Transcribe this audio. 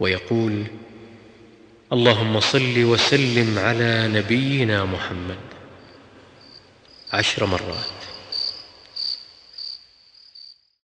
ويقول اللهم صل وسلم على نبينا محمد. عشر مرات.